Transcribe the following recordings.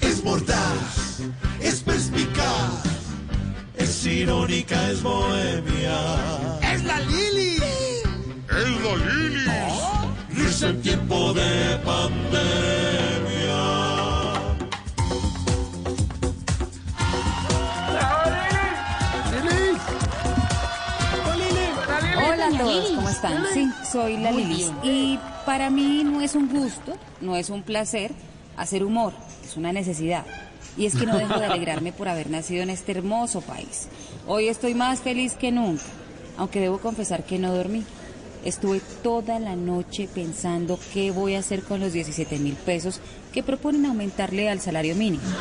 Es mordaz, es perspicaz, es irónica, es bohemia. ¡Es la Lili! ¡Es la Lili! Risa en tiempo de pandemia. Hola a todos, ¿cómo están? Sí, soy la Lilis. Y para mí no es un gusto, no es un placer hacer humor, es una necesidad. Y es que no dejo de alegrarme por haber nacido en este hermoso país. Hoy estoy más feliz que nunca, aunque debo confesar que no dormí. Estuve toda la noche pensando qué voy a hacer con los 17 mil pesos que proponen aumentarle al salario mínimo.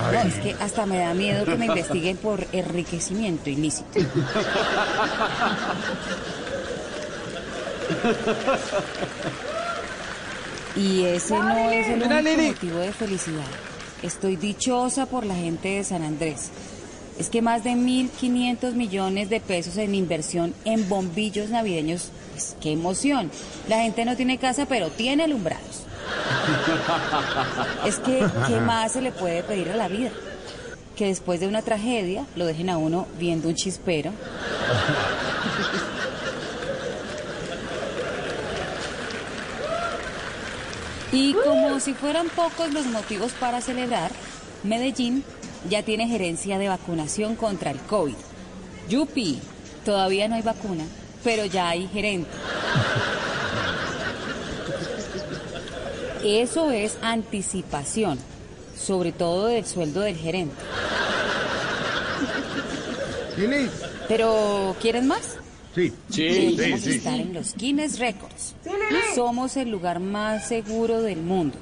No, es que hasta me da miedo que me investiguen por enriquecimiento ilícito. Y ese no es el único motivo de felicidad. Estoy dichosa por la gente de San Andrés. Es que más de 1.500 millones de pesos en inversión en bombillos navideños, pues qué emoción. La gente no tiene casa, pero tiene alumbrados. Es que, ¿qué más se le puede pedir a la vida? Que después de una tragedia lo dejen a uno viendo un chispero. Y como si fueran pocos los motivos para celebrar, Medellín ya tiene gerencia de vacunación contra el COVID. Yupi, todavía no hay vacuna, pero ya hay gerente. Eso es anticipación, sobre todo del sueldo del gerente. Pero, ¿quieren más? Sí. Deberíamos estar en los Guinness Records. Somos el lugar más seguro del mundo.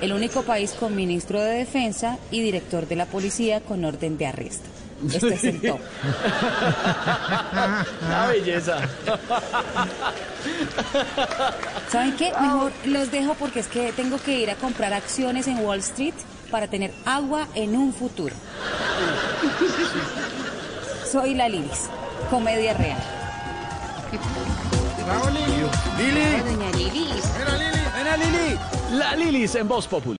El único país con ministro de defensa y director de la policía con orden de arresto. Este es el top. La belleza. ¿Saben qué? Mejor los dejo porque es que tengo que ir a comprar acciones en Wall Street para tener agua en un futuro. Soy la Lilis, comedia real. Bravo, Lili. Lili. Ven a Lili. La Lilis en Voz Populi.